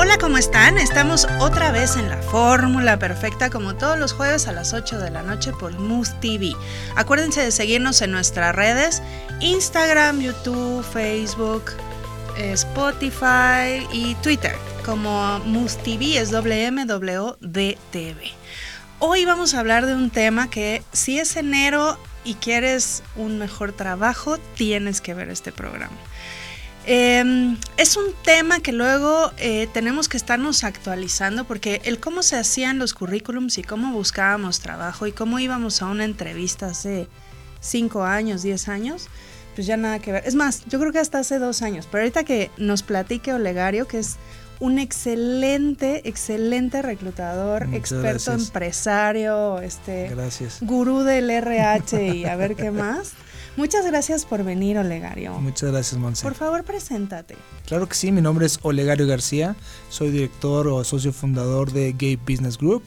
Hola, ¿cómo están? Estamos otra vez en la fórmula perfecta como todos los jueves a las 8 de la noche por Moose TV. Acuérdense de seguirnos en nuestras redes, Instagram, YouTube, Facebook, eh, Spotify y Twitter como Moose TV es WMWDTV. Hoy vamos a hablar de un tema que si es enero y quieres un mejor trabajo, tienes que ver este programa. Em, es un tema que luego eh, tenemos que estarnos actualizando porque el cómo se hacían los currículums y cómo buscábamos trabajo y cómo íbamos a una entrevista hace 5 años, 10 años, pues ya nada que ver. Es más, yo creo que hasta hace dos años, pero ahorita que nos platique Olegario, que es un excelente, excelente reclutador, experto empresario, este gurú del RH y a ver qué más. Muchas gracias por venir, Olegario. Muchas gracias, Monse. Por favor, preséntate. Claro que sí, mi nombre es Olegario García, soy director o socio fundador de Gay Business Group,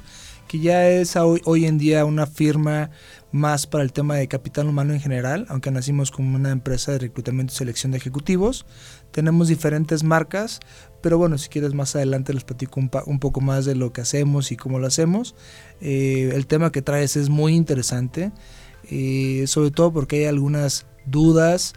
que ya es hoy, hoy en día una firma más para el tema de capital humano en general, aunque nacimos como una empresa de reclutamiento y selección de ejecutivos. Tenemos diferentes marcas, pero bueno, si quieres más adelante les platico un, poco más de lo que hacemos y cómo lo hacemos. Eh, el tema que traes es muy interesante. Eh, sobre todo porque hay algunas dudas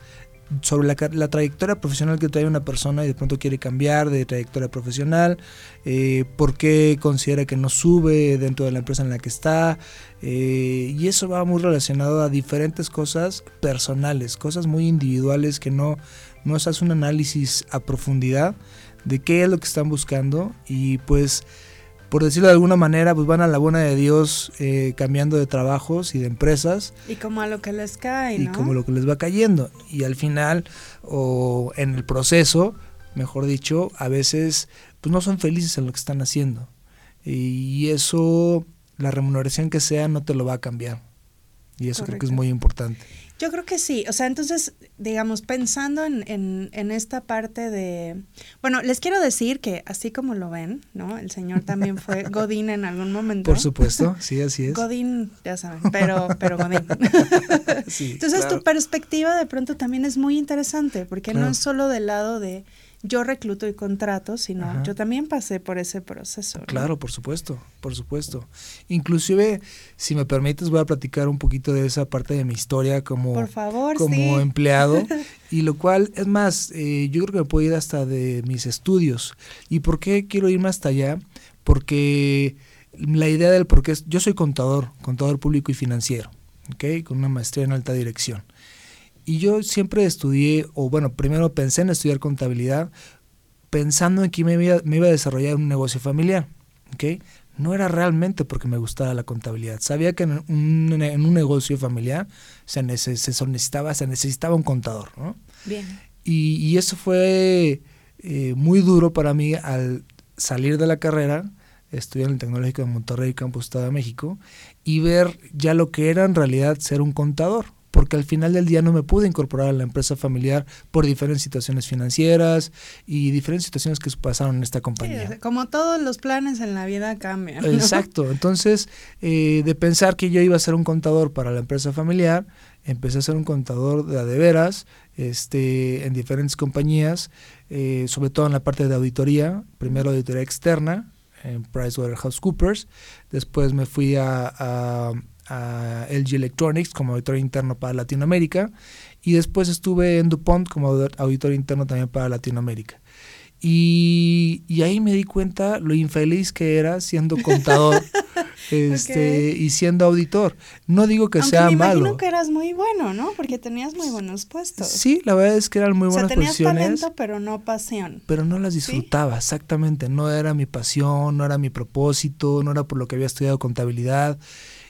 sobre la, trayectoria profesional que trae una persona y de pronto quiere cambiar de trayectoria profesional, eh, por qué considera que no sube dentro de la empresa en la que está, eh, y eso va muy relacionado a diferentes cosas personales, cosas muy individuales que no, no se hace un análisis a profundidad de qué es lo que están buscando y pues por decirlo de alguna manera, pues van a la buena de Dios eh, cambiando de trabajos y de empresas. Y como a lo que les cae, Y como lo que les va cayendo. Y al final, o en el proceso, mejor dicho, a veces pues no son felices en lo que están haciendo. Y eso, la remuneración que sea, no te lo va a cambiar. Y eso creo que es muy importante. Yo creo que sí. O sea, entonces, digamos, pensando en, en, esta parte de... Bueno, les quiero decir que así como lo ven, ¿no? El señor también fue Godín en algún momento. Por supuesto, sí, así es. Godín, ya saben, pero, pero Godín. entonces tu perspectiva de pronto también es muy interesante, porque no es solo del lado de yo recluto y contrato, sino yo también pasé por ese proceso. Claro, por supuesto, por supuesto. Inclusive, si me permites, voy a platicar un poquito de esa parte de mi historia como, como empleado. y lo cual, es más, eh, yo creo que me puedo ir hasta de mis estudios. ¿Y por qué quiero irme hasta allá? Porque la idea del por qué es, yo soy contador, contador público y financiero, ¿ok? Con una maestría en alta dirección. Y yo siempre estudié, o bueno, primero pensé en estudiar contabilidad pensando en que me iba, me iba a desarrollar un negocio familiar. ¿okay? No era realmente porque me gustaba la contabilidad. Sabía que en un, en un negocio familiar se, necesitaba, se necesitaba un contador. ¿no? Bien. Y, y eso fue eh, muy duro para mí al salir de la carrera, estudiar en el Tecnológico de Monterrey, Campus Estado de México, y ver ya lo que era en realidad ser un contador porque al final del día no me pude incorporar a la empresa familiar por diferentes situaciones financieras y diferentes situaciones que pasaron en esta compañía. como todos los planes en la vida cambian. Exacto, entonces eh, de pensar que yo iba a ser un contador para la empresa familiar, empecé a ser un contador de, de veras este, en diferentes compañías, eh, sobre todo en la parte de auditoría, primero auditoría externa en PricewaterhouseCoopers, después me fui a a LG Electronics como auditor interno para Latinoamérica y después estuve en DuPont como auditor interno también para Latinoamérica. Y, ahí me di cuenta lo infeliz que era siendo contador este, y siendo auditor. No digo que sea me malo. imagino que eras muy bueno, ¿no? Porque tenías muy buenos puestos. Sí, la verdad es que eran muy buenas o sea, tenías talento, pero no pasión. Pero no las disfrutaba, exactamente. No era mi pasión, no era mi propósito, no era por lo que había estudiado contabilidad.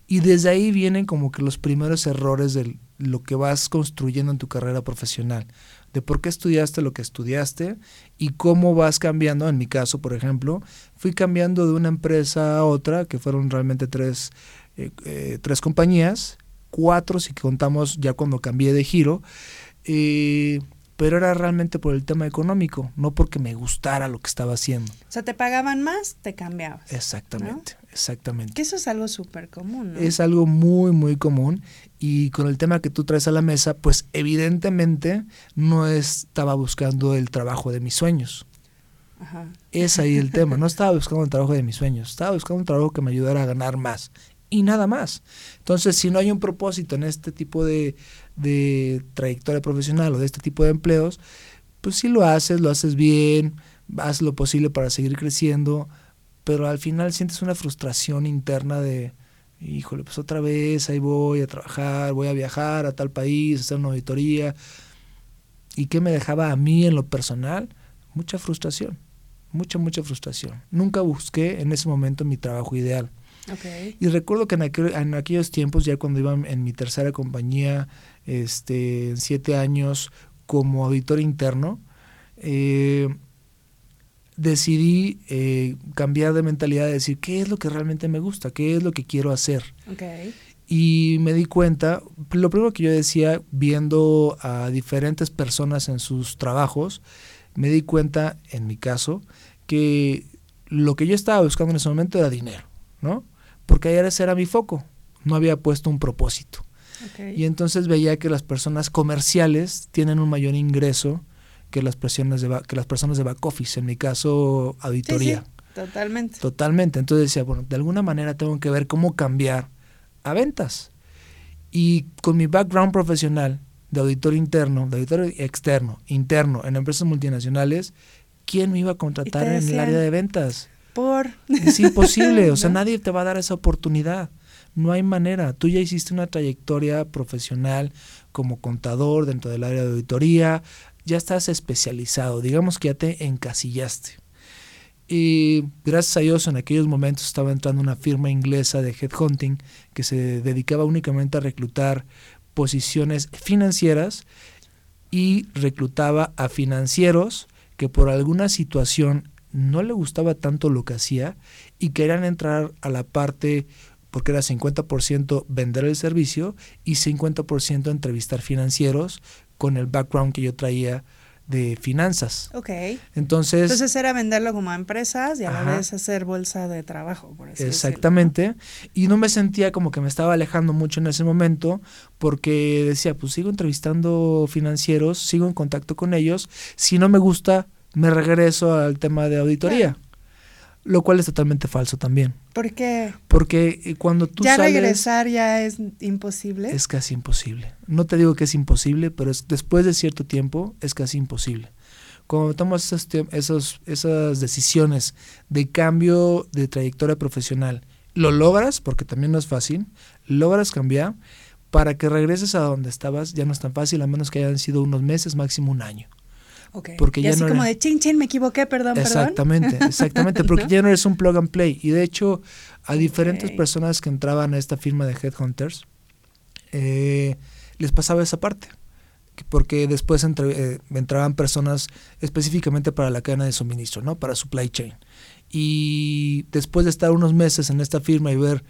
Y desde ahí vienen como que los primeros errores de lo que vas construyendo en tu carrera profesional, de por qué estudiaste lo que estudiaste y cómo vas cambiando. En mi caso, por ejemplo, fui cambiando de una empresa a otra, que fueron realmente tres, eh, eh, tres compañías, cuatro si contamos ya cuando cambié de giro. Eh, pero era realmente por el tema económico, no porque me gustara lo que estaba haciendo. O sea, te pagaban más, te cambiabas. Exactamente, exactamente. Que eso es algo súper común, ¿no? Es algo muy, muy común y con el tema que tú traes a la mesa, pues evidentemente no estaba buscando el trabajo de mis sueños. Es ahí el tema. No estaba buscando el trabajo de mis sueños, estaba buscando un trabajo que me ayudara a ganar más y nada más. Entonces, si no hay un propósito en este tipo de, de trayectoria profesional o de este tipo de empleos, pues si lo haces, lo haces bien, haz lo posible para seguir creciendo, pero al final sientes una frustración interna de, híjole, pues otra vez ahí voy a trabajar, voy a viajar a tal país, a hacer una auditoría. ¿Y qué me dejaba a mí en lo personal? Mucha frustración, mucha, mucha frustración. Nunca busqué en ese momento mi trabajo ideal. Y recuerdo que en, aquellos tiempos, ya cuando iba en mi tercera compañía, este, en siete años como auditor interno, eh, decidí eh, cambiar de mentalidad, de decir, ¿qué es lo que realmente me gusta? ¿Qué es lo que quiero hacer? Y me di cuenta, lo primero que yo decía, viendo a diferentes personas en sus trabajos, me di cuenta, en mi caso, que lo que yo estaba buscando en ese momento era dinero, ¿no? Porque ese era mi foco, no había puesto un propósito. Y entonces veía que las personas comerciales tienen un mayor ingreso que las, presiones de, que las personas de back office, en mi caso auditoría. totalmente. Totalmente. Entonces decía, bueno, de alguna manera tengo que ver cómo cambiar a ventas. Y con mi background profesional de auditor interno, de auditor externo, interno, en empresas multinacionales, ¿quién me iba a contratar en el área de ventas? Por. Es imposible, o sea, nadie te va a dar esa oportunidad. No hay manera. Tú ya hiciste una trayectoria profesional como contador dentro del área de auditoría, ya estás especializado, digamos que ya te encasillaste. Y gracias a Dios en aquellos momentos estaba entrando una firma inglesa de headhunting que se dedicaba únicamente a reclutar posiciones financieras y reclutaba a financieros que por alguna situación no le gustaba tanto lo que hacía y querían entrar a la parte porque era 50% vender el servicio y 50% entrevistar financieros con el background que yo traía de finanzas. Ok. Entonces, Entonces era venderlo como a empresas y a la vez hacer bolsa de trabajo, por así Exactamente. Y no me sentía como que me estaba alejando mucho en ese momento porque decía, pues sigo entrevistando financieros, sigo en contacto con ellos. Si no me gusta, me regreso al tema de auditoría lo cual es totalmente falso también. ¿Por qué? Porque eh, cuando tú ya regresar ya es imposible. Es casi imposible. No te digo que es imposible, pero es, después de cierto tiempo es casi imposible. Cuando tomas esos, esos, esas decisiones de cambio de trayectoria profesional, lo logras, porque también no es fácil, logras cambiar, para que regreses a donde estabas ya no es tan fácil, a menos que hayan sido unos meses, máximo un año. Porque ya así no como de chin chin, me equivoqué, perdón, exactamente, Exactamente, porque ya no eres un plug and play. Y de hecho, a diferentes personas que entraban a esta firma de Headhunters, eh, les pasaba esa parte. Porque después eh, entraban personas específicamente para la cadena de suministro, ¿no? Para supply chain. Y después de estar unos meses en esta firma y ver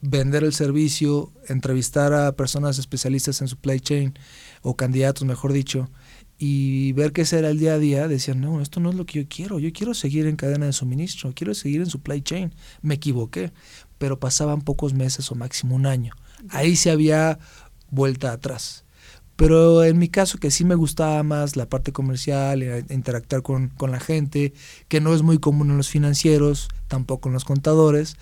vender el servicio, entrevistar a personas especialistas en supply chain o candidatos, mejor dicho, y ver que ese era el día a día, decían, no, esto no es lo que yo quiero, yo quiero seguir en cadena de suministro, quiero seguir en supply chain. Me equivoqué, pero pasaban pocos meses o máximo un año. Ahí se había vuelta atrás. Pero en mi caso, que sí me gustaba más la parte comercial, eh, interactuar con, con la gente, que no es muy común en los financieros, tampoco en los contadores,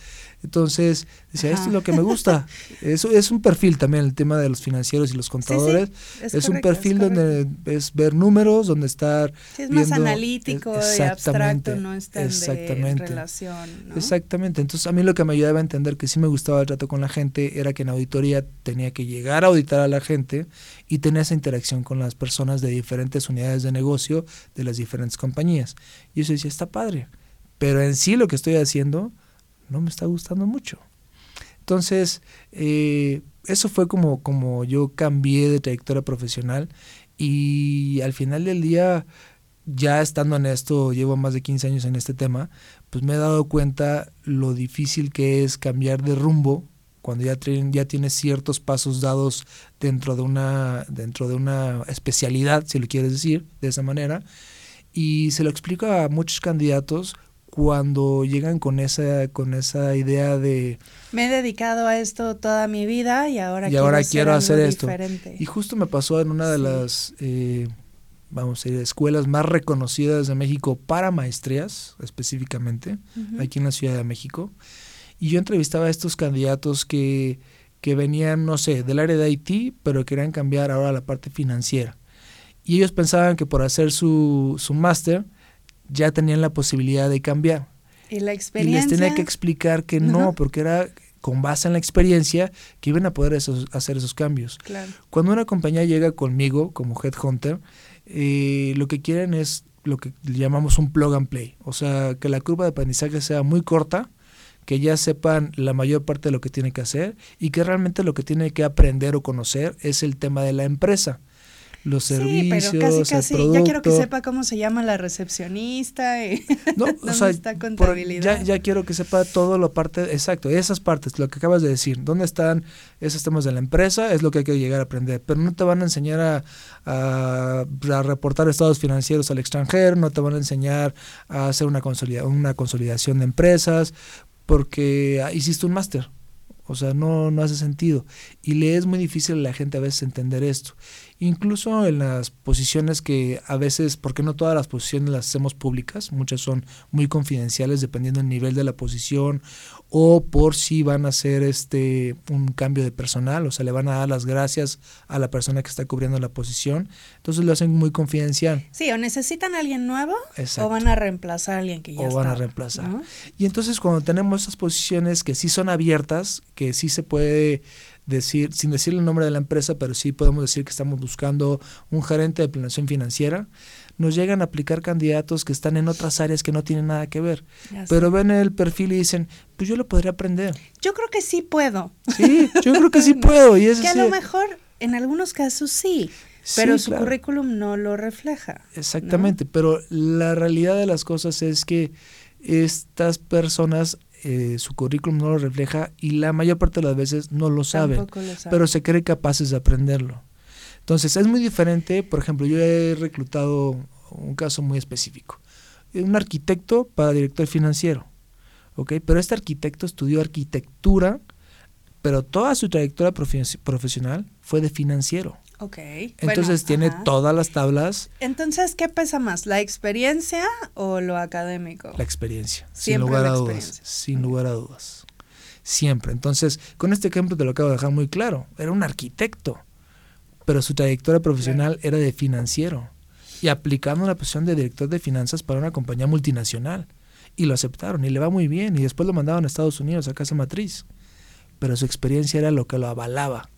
entonces, decía, esto es lo que me gusta. Eso es un perfil también, el tema de los financieros y los contadores. Es, un perfil donde es ver números, donde estar. es más analítico y abstracto, no es tan exactamente, de relación. Exactamente. Entonces, a mí lo que me ayudaba a entender que sí me gustaba el trato con la gente era que en auditoría tenía que llegar a auditar a la gente y tener esa interacción con las personas de diferentes unidades de negocio de las diferentes compañías. Y eso decía, está padre. Pero en sí lo que estoy haciendo no me está gustando mucho. Entonces, eh, eso fue como, como yo cambié de trayectoria profesional y al final del día, ya estando en esto, llevo más de 15 años en este tema, pues me he dado cuenta lo difícil que es cambiar de rumbo cuando ya, ya tienes ciertos pasos dados dentro de una dentro de una especialidad, si lo quieres decir de esa manera, y se lo explico a muchos candidatos cuando llegan con esa, con esa idea de... Me he dedicado a esto toda mi vida y ahora, y quiero, ahora quiero hacer esto. Y justo me pasó en una de las... Eh, vamos a decir, escuelas más reconocidas de México para maestrías, específicamente, aquí en la Ciudad de México. Y yo entrevistaba a estos candidatos que, que venían, no sé, del área de IT, pero querían cambiar ahora la parte financiera. Y ellos pensaban que por hacer su, su máster ya tenían la posibilidad de cambiar. Y la experiencia. Y les tenía que explicar que no, porque era con base en la experiencia que iban a poder hacer esos cambios. Claro. Cuando una compañía llega conmigo como headhunter, eh, lo que quieren es lo que llamamos un plug and play, o sea, que la curva de aprendizaje sea muy corta, que ya sepan la mayor parte de lo que tiene que hacer y que realmente lo que tiene que aprender o conocer es el tema de la empresa los servicios, sí, pero casi, casi, Ya quiero que sepa cómo se llama la recepcionista y no, o sea, está contabilidad. ya, ya quiero que sepa todo lo parte, exacto, esas partes, lo que acabas de decir, dónde están esos temas de la empresa, es lo que hay que llegar a aprender, pero no te van a enseñar a, a, a reportar estados financieros al extranjero, no te van a enseñar a hacer una, consolida, una consolidación de empresas, porque hiciste un máster. O sea, no, no hace sentido. Y le es muy difícil a la gente a veces entender esto incluso en las posiciones que a veces, porque no todas las posiciones las hacemos públicas, muchas son muy confidenciales dependiendo del nivel de la posición o por si van a hacer este un cambio de personal, o sea, le van a dar las gracias a la persona que está cubriendo la posición, entonces lo hacen muy confidencial. Sí, o necesitan a alguien nuevo o van a reemplazar a alguien que ya O van a reemplazar. Y entonces cuando tenemos esas posiciones que sí son abiertas, que sí se puede decir, sin decir el nombre de la empresa, pero sí podemos decir que estamos buscando un gerente de planeación financiera, nos llegan a aplicar candidatos que están en otras áreas que no tienen nada que ver. Pero ven el perfil y dicen, pues yo lo podría aprender. Yo creo que sí puedo. Sí, yo creo que sí puedo. Y es que a lo mejor en algunos casos sí. Pero su currículum no lo refleja. Exactamente, pero la realidad de las cosas es que estas personas eh, su currículum no lo refleja y la mayor parte de las veces no lo saben, pero se cree capaces de aprenderlo. Entonces es muy diferente, por ejemplo, yo he reclutado un caso muy específico, un arquitecto para director financiero, ¿ok? Pero este arquitecto estudió arquitectura, pero toda su trayectoria profesional fue de financiero. Ok. Entonces tiene todas las tablas. Entonces, ¿qué pesa más? ¿La experiencia o lo académico? La experiencia, sin lugar a dudas. Sin lugar a dudas. Siempre. Entonces, con este ejemplo te lo acabo de dejar muy claro. Era un arquitecto, pero su trayectoria profesional era de financiero y aplicando la posición de director de finanzas para una compañía multinacional. Y lo aceptaron y le va muy bien. Y después lo mandaron a Estados Unidos, a casa matriz. Pero su experiencia era lo que lo avalaba.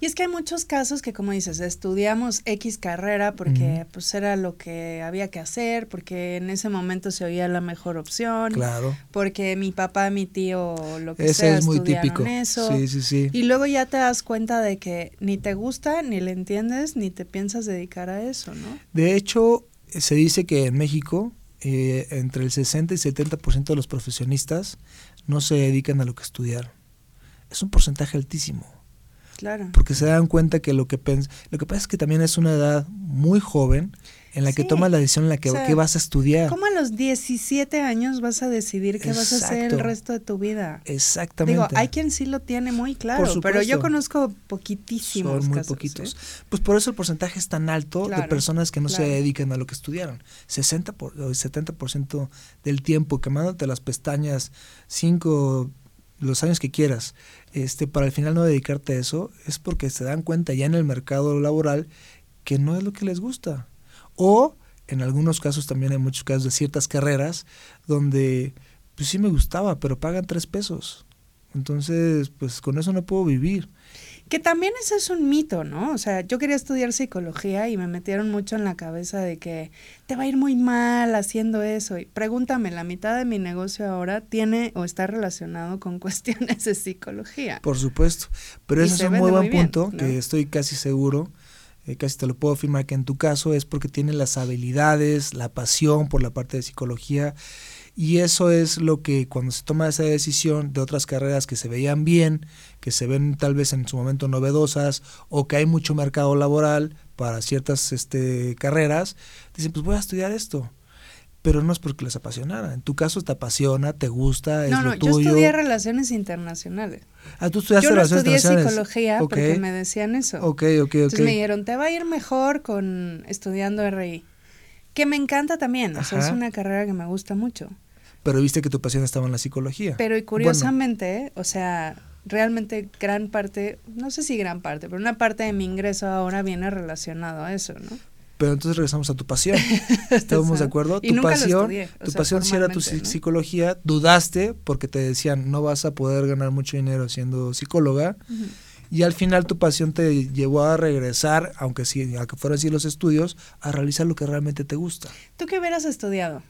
Y es que hay muchos casos que, como dices, estudiamos X carrera porque pues era lo que había que hacer, porque en ese momento se oía la mejor opción. Claro. Porque mi papá, mi tío, lo que sea, es muy típico. eso. Sí, sí, sí. Y luego ya te das cuenta de que ni te gusta, ni le entiendes, ni te piensas dedicar a eso, ¿no? De hecho, se dice que en México eh, entre el 60 y 70% de los profesionistas no se dedican a lo que estudiaron. Es un porcentaje altísimo. Claro. Porque se dan cuenta que lo que lo que pasa es que también es una edad muy joven en la que tomas la decisión en la que, vas a estudiar. ¿Cómo a los 17 años vas a decidir qué vas a hacer el resto de tu vida? Exactamente. Digo, hay quien sí lo tiene muy claro, pero yo conozco poquitísimos Son muy casos, poquitos. Pues por eso el porcentaje es tan alto de personas que no se dedican a lo que estudiaron. 60 por, o 70% del tiempo quemándote las pestañas, 5 los años que quieras, este, para al final no dedicarte a eso, es porque se dan cuenta ya en el mercado laboral que no es lo que les gusta. O en algunos casos también hay muchos casos de ciertas carreras donde pues sí me gustaba, pero pagan tres pesos. Entonces, pues con eso no puedo vivir. Que también ese es un mito, ¿no? O sea, yo quería estudiar psicología y me metieron mucho en la cabeza de que te va a ir muy mal haciendo eso. Y pregúntame, la mitad de mi negocio ahora tiene o está relacionado con cuestiones de psicología. Por supuesto. Pero ese es un muy buen punto que estoy casi seguro. Eh, casi te lo puedo afirmar que en tu caso es porque tiene las habilidades, la pasión por la parte de psicología y eso es lo que cuando se toma esa decisión de otras carreras que se veían bien, que se ven tal vez en su momento novedosas o que hay mucho mercado laboral para ciertas este, carreras, dicen, pues voy a estudiar esto. pero no es porque les apasionara. En tu caso te apasiona, te gusta, es no, lo no, tuyo. yo estudié relaciones internacionales. Ah, tú estudiaste yo no relaciones estudié internacionales. psicología porque me decían eso. Ok, ok, ok. Entonces me dijeron, te va a ir mejor con estudiando RI. Que me encanta también, o sea, es una carrera que me gusta mucho. Pero viste que tu pasión estaba en la psicología. Pero y Bueno, curiosamente, o sea, realmente gran parte, no sé si gran parte, pero una parte de mi ingreso ahora viene relacionado a eso, ¿no? pero entonces regresamos a tu pasión. ¿Estamos de Exacto. acuerdo? Y Tu nunca lo pasión, estudié, o tu sea, pasión si era tu psicología, dudaste porque te decían no vas a poder ganar mucho dinero siendo psicóloga. Y al final tu pasión te llevó a regresar, aunque sí, aunque fueran así los estudios, a realizar lo que realmente te gusta. ¿Tú qué hubieras estudiado?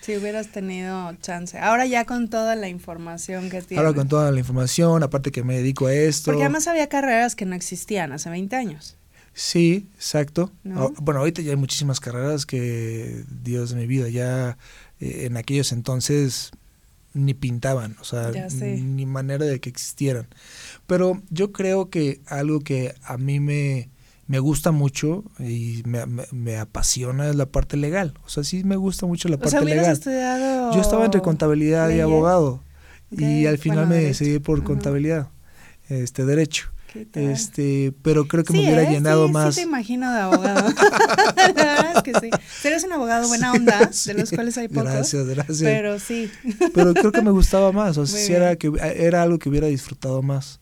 Si hubieras tenido chance. Ahora ya con toda la información que tienes. Ahora con toda la información, aparte que me dedico a esto. Porque además había carreras que no existían hace 20 años. Sí, exacto. ¿No? Ah, Bueno, ahorita ya hay muchísimas carreras que, Dios de mi vida, ya eh, en aquellos entonces ni pintaban, o sea, ni manera de que existieran. Pero yo creo que algo que a mí me, me gusta mucho y me, me- me apasiona la parte legal. O sea, sí me gusta mucho la O parte sea, legal. estudiado. Yo estaba entre contabilidad y abogado y al final bueno, me derecho. decidí por contabilidad, este derecho. Este, pero creo que me hubiera ¿eh? llenado Sí, más. Sí, te imagino de abogado. la verdad es que sí. Eres un abogado buena onda, de los cuales hay pocos. Gracias, gracias. Pero sí. Pero creo que me gustaba más, o sea, era, que, era algo que hubiera disfrutado más.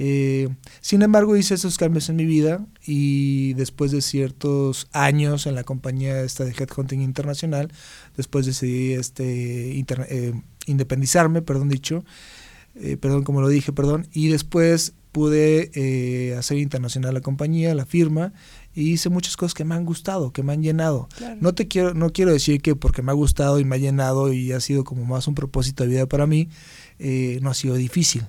Eh, sin embargo, hice esos cambios en mi vida y después de ciertos años en la compañía esta de Headhunting Internacional, después decidí este, eh, independizarme, perdón dicho, eh, perdón como lo dije, perdón, y después pude eh, hacer internacional la compañía, la firma, y hice muchas cosas que me han gustado, que me han llenado. Claro. No te quiero, no quiero decir que porque me ha gustado y me ha llenado y ha sido como más un propósito de vida para mí, eh, no ha sido difícil.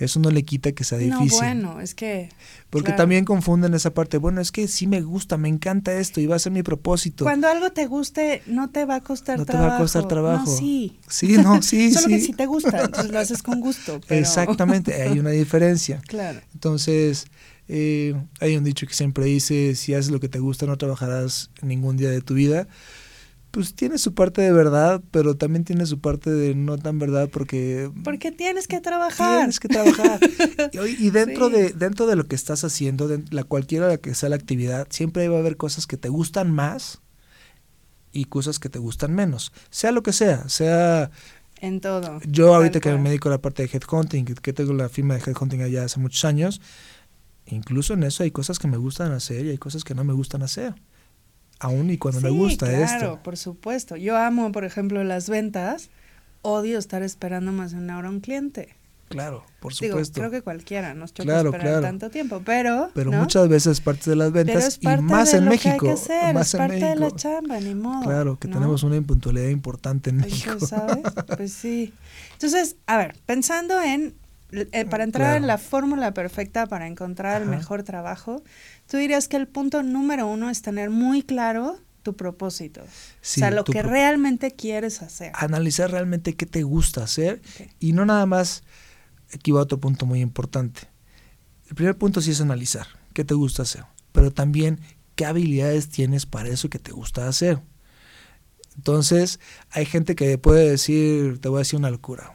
Eso no le quita que sea No, difícil. bueno, es que. porque claro. también confunden esa parte. Bueno, es que sí me gusta, me encanta esto y va a ser mi propósito. Cuando algo te guste, no te va a costar No te va a trabajo. costar trabajo. No, sí. Sí, no, sí, Solo sí. que si te gusta, entonces lo haces con gusto. Pero... Exactamente, hay una diferencia. Claro. Entonces, eh, hay un dicho que siempre dice, si haces lo que te gusta no trabajarás ningún día de tu vida. Pues tiene su parte de verdad, pero también tiene su parte de no tan verdad porque Porque tienes que trabajar. tienes que trabajar. y, y dentro, Sí. de, dentro de lo que estás haciendo, de la cualquiera que sea la actividad, siempre va a haber cosas que te gustan más y cosas que te gustan menos. Sea lo que sea, sea En todo. yo ahorita que me dedico a la parte de headhunting, que, que tengo la firma de headhunting allá hace muchos años, incluso en eso hay cosas que me gustan hacer y hay cosas que no me gustan hacer. Aún y cuando me Sí, gusta claro, esto. por supuesto. Yo amo, por ejemplo, las ventas. Odio estar esperando más de una hora a un cliente. Claro, por Digo, supuesto. creo que cualquiera nos choca Claro, esperar claro. tanto tiempo, pero. Pero ¿no? muchas veces parte de las ventas y más en México. Que hay que hacer, más es parte de la chamba, ni modo. Claro, que ¿no? tenemos una impuntualidad importante en México. pues, ¿sabes? Pues sí. Entonces, a ver, pensando en, eh, para entrar Claro. en la fórmula perfecta para encontrar el mejor trabajo, tú dirías que el punto número uno es tener muy claro tu propósito. Sí, o sea, lo que realmente quieres hacer. Analizar realmente qué te gusta hacer y no nada más, aquí va otro punto muy importante. El primer punto sí es analizar qué te gusta hacer, pero también qué habilidades tienes para eso que te gusta hacer. Entonces, hay gente que puede decir, te voy a decir una locura.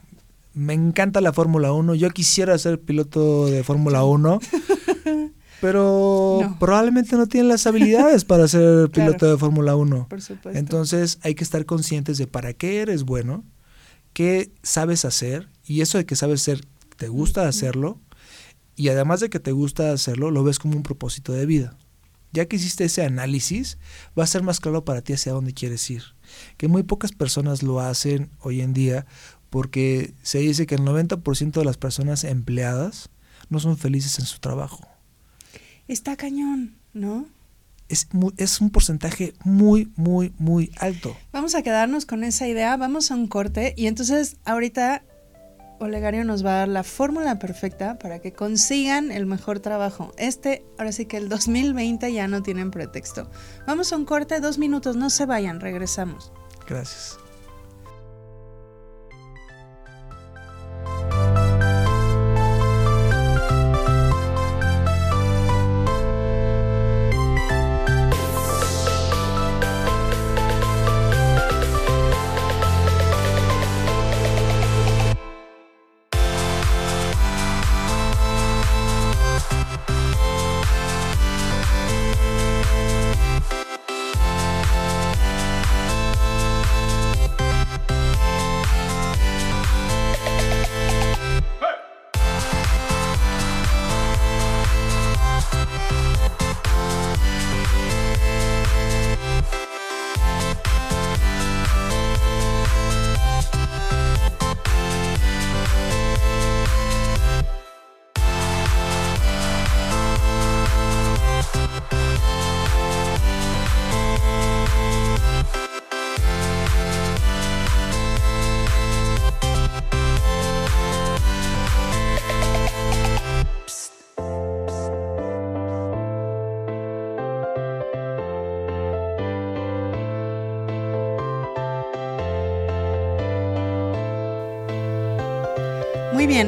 Me encanta la Fórmula 1, yo quisiera ser piloto de Fórmula 1, pero No. probablemente no tienen las habilidades para ser Claro. piloto de Fórmula 1. Por supuesto. Entonces hay que estar conscientes de para qué eres bueno, qué sabes hacer y eso de que sabes hacer, te gusta hacerlo y además de que te gusta hacerlo, lo ves como un propósito de vida. Ya que hiciste ese análisis, va a ser más claro para ti hacia dónde quieres ir. Que muy pocas personas lo hacen hoy en día porque se dice que el 90% de las personas empleadas no son felices en su trabajo. Está cañón, ¿no? Es, mu- es un porcentaje muy, muy, muy alto. Vamos a quedarnos con esa idea, vamos a un corte y entonces ahorita Olegario nos va a dar la fórmula perfecta para que consigan el mejor trabajo. Este, ahora sí que el 2020 ya no tienen pretexto. Vamos a un corte, dos minutos, no se vayan, regresamos. Gracias.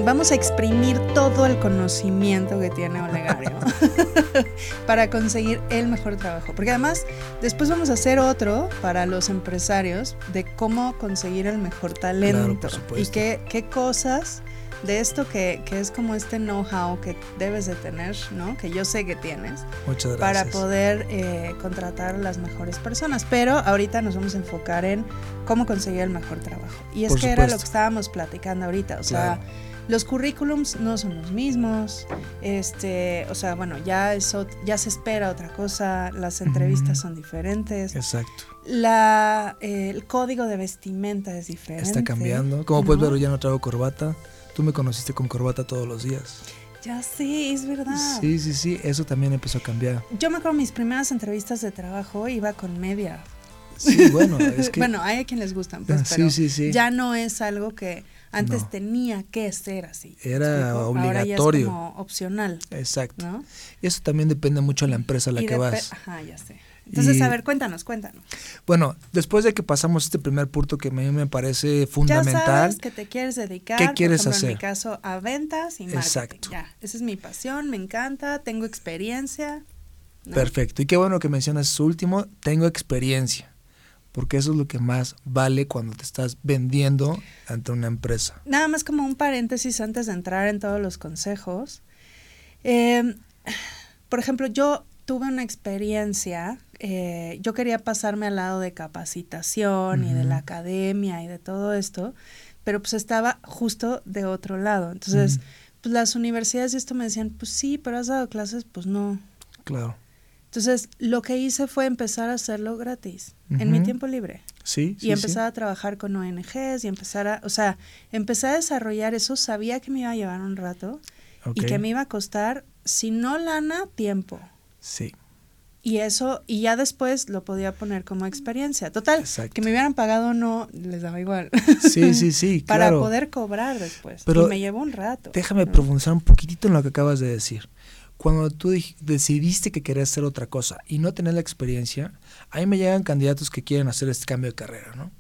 Vamos a exprimir todo el conocimiento que tiene Olegario para conseguir el mejor trabajo. Porque además, después vamos a hacer otro para los empresarios de cómo conseguir el mejor talento y qué, qué cosas de esto que, que es como este know-how que debes de tener, ¿no? Que yo sé que tienes. Muchas gracias. Para poder eh, contratar a las mejores personas. Pero ahorita nos vamos a enfocar en cómo conseguir el mejor trabajo. Y es que era lo que estábamos platicando ahorita. O sea, los currículums no son los mismos. Este, o sea, bueno, ya, eso, ya se espera otra cosa. Las entrevistas son diferentes. Exacto. La, eh, el código de vestimenta es diferente. Está cambiando. Como puedes ver, ya no traigo corbata. Tú me conociste con corbata todos los días. Ya sí, es verdad. Sí, sí, sí, eso también empezó a cambiar. Yo me acuerdo mis primeras entrevistas de trabajo iba con media. Sí, bueno, es que... bueno, hay a quien les gustan, pues, pero sí, sí, ya no es algo que antes tenía que ser así. Era obligatorio. Ahora ya es como opcional. Exacto. ¿no? Y eso también depende mucho de la empresa a la que vas. Ajá, ya sé. Entonces, a ver, cuéntanos, cuéntanos. Bueno, después de que pasamos este primer punto que a mí me parece fundamental. Ya sabes que te quieres dedicar, ¿qué quieres hacer? en mi caso, a ventas y marketing. Exacto. Ya, esa es mi pasión, me encanta, tengo experiencia. Perfecto. Y qué bueno que mencionas su último, tengo experiencia. Porque eso es lo que más vale cuando te estás vendiendo ante una empresa. Nada más como un paréntesis antes de entrar en todos los consejos. Eh, por ejemplo, yo tuve una experiencia, eh, yo quería pasarme al lado de capacitación y de la academia y de todo esto, pero pues estaba justo de otro lado. Entonces, pues las universidades y esto me decían, pues sí, pero has dado clases, pues no. Claro. Entonces, lo que hice fue empezar a hacerlo gratis, en mi tiempo libre. Sí, y empezar a trabajar con ONGs y empezar a, o sea, empecé a desarrollar eso, sabía que me iba a llevar un rato y que me iba a costar, si no lana, tiempo. Sí. Y eso, y ya después lo podía poner como experiencia. Total, que me hubieran pagado o no, les daba igual. Sí, sí, sí. Para poder cobrar después. Pero y me llevó un rato. Déjame profundizar un poquitito en lo que acabas de decir. Cuando tú decidiste que querías hacer otra cosa y no tener la experiencia, ahí me llegan candidatos que quieren hacer este cambio de carrera, ¿no?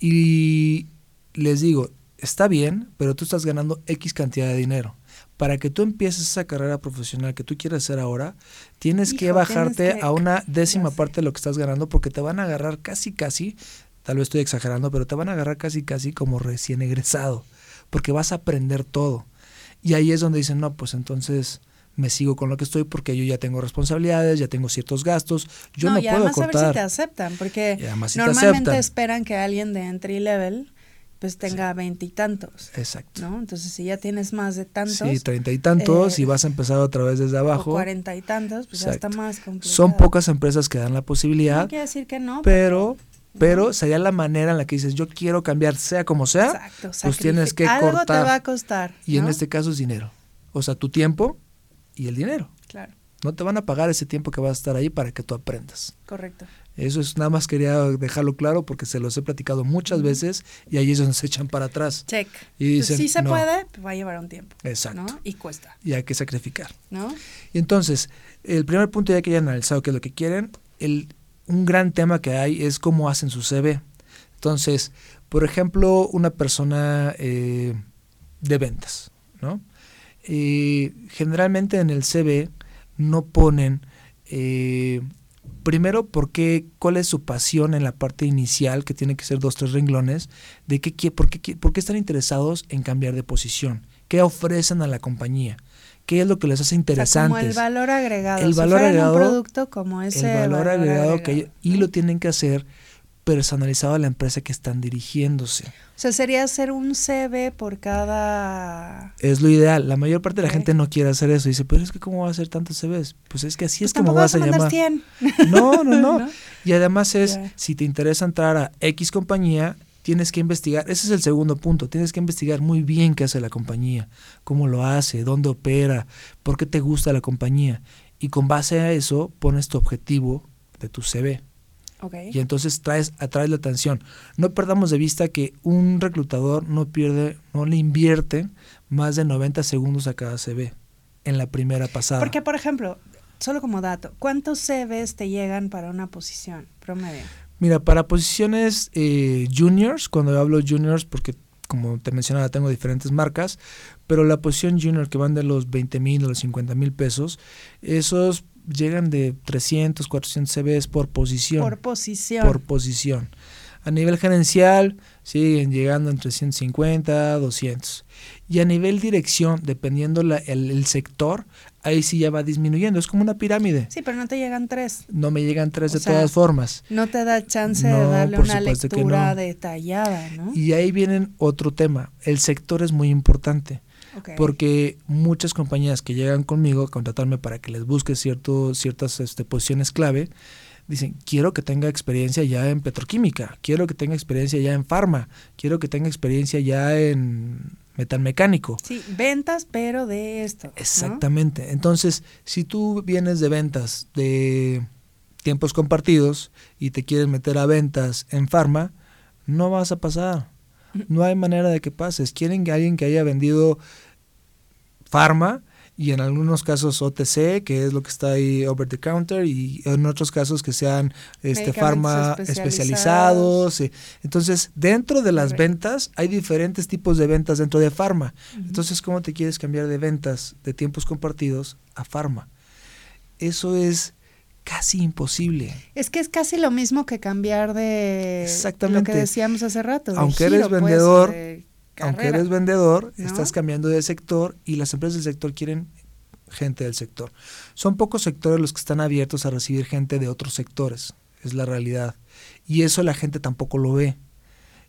Y les digo, está bien, pero tú estás ganando X cantidad de dinero para que tú empieces esa carrera profesional que tú quieres hacer ahora, tienes que bajarte a una décima parte de lo que estás ganando porque te van a agarrar casi casi, tal vez estoy exagerando, pero te van a agarrar casi casi como recién egresado, porque vas a aprender todo. Y ahí es donde dicen, no, pues entonces me sigo con lo que estoy porque yo ya tengo responsabilidades, ya tengo ciertos gastos, yo no, puedo cortar. A ver si te aceptan, porque normalmente esperan que alguien de entry level pues tenga veintitantos. Exacto. ¿no? Entonces, si ya tienes más de tantos. Sí, treinta y tantos y eh, vas a empezar otra vez desde abajo. Cuarenta y tantos, pues ya está más complicado. Son pocas empresas que dan la posibilidad. No quiere decir que no. Pero, pero sería la manera en la que dices, yo quiero cambiar, sea como sea. Exacto, pues tienes que Algo cortar. te va a costar. Y en este caso es dinero. O sea, tu tiempo y el dinero. Claro. No te van a pagar ese tiempo que vas a estar ahí para que tú aprendas. Correcto. Eso es nada más quería dejarlo claro porque se los he platicado muchas veces y ahí ellos se echan para atrás. Check. Y dicen, si se puede, va a llevar un tiempo. Exacto. Y cuesta. Y hay que sacrificar. ¿No? Y entonces, el primer punto ya que ya analizado qué es lo que quieren, el, un gran tema que hay es cómo hacen su CV. Entonces, por ejemplo, una persona eh, de ventas, ¿no? Eh, generalmente en el CV no ponen eh, primero, ¿por qué, ¿cuál es su pasión en la parte inicial, que tiene que ser dos, tres renglones? De qué, por, qué, ¿Por qué están interesados en cambiar de posición? ¿Qué ofrecen a la compañía? ¿Qué es lo que les hace interesantes? como el valor agregado. El valor agregado. Un producto como ese. El valor, agregado, que y lo tienen que hacer personalizado a la empresa que están dirigiéndose. O sea, sería hacer un CV por cada... Es lo ideal. La mayor parte de la gente no quiere hacer eso. Dice, pero es que ¿cómo va a hacer tantos CVs? Pues es que así es pues como vas a, llamar. No, no, no, Y además es, si te interesa entrar a X compañía, tienes que investigar. Ese es el segundo punto. Tienes que investigar muy bien qué hace la compañía, cómo lo hace, dónde opera, por qué te gusta la compañía. Y con base a eso pones tu objetivo de tu CV. Y entonces traes, atraes la atención. No perdamos de vista que un reclutador no pierde, no le invierte más de 90 segundos a cada CV en la primera pasada. Porque, por ejemplo, solo como dato, ¿cuántos CVs te llegan para una posición promedio? Mira, para posiciones eh, juniors, cuando hablo juniors, porque como te mencionaba, tengo diferentes marcas, pero la posición junior que van de los 20 mil a los 50 mil pesos, esos llegan de 300, 400 CVs por posición. Por posición. Por posición. A nivel gerencial siguen llegando entre 150, 200. Y a nivel dirección, dependiendo la, el, sector, ahí sí ya va disminuyendo. Es como una pirámide. Sí, pero no te llegan tres. No me llegan tres de todas formas. No te da chance de darle una lectura detallada, ¿no? Y ahí viene otro tema. El sector es muy importante. Porque muchas compañías que llegan conmigo a contratarme para que les busque cierto, ciertas este, posiciones clave, dicen, quiero que tenga experiencia ya en petroquímica, quiero que tenga experiencia ya en farma, quiero que tenga experiencia ya en metal mecánico. Sí, ventas, pero de esto. Exactamente. Entonces, si tú vienes de ventas de tiempos compartidos y te quieres meter a ventas en farma, no vas a pasar. No hay manera de que pases. Quieren que alguien que haya vendido farma y en algunos casos OTC, que es lo que está ahí over the counter, y en otros casos que sean este farma especializados. Entonces, dentro de las ventas hay diferentes tipos de ventas dentro de farma. Entonces, ¿cómo te quieres cambiar de ventas de tiempos compartidos a farma? Eso es casi imposible. Es que es casi lo mismo que cambiar de Exactamente. lo que decíamos hace rato. Aunque eres pues, aunque eres vendedor, estás cambiando de sector y las empresas del sector quieren gente del sector. Son pocos sectores los que están abiertos a recibir gente de otros sectores, es la realidad. Y eso la gente tampoco lo ve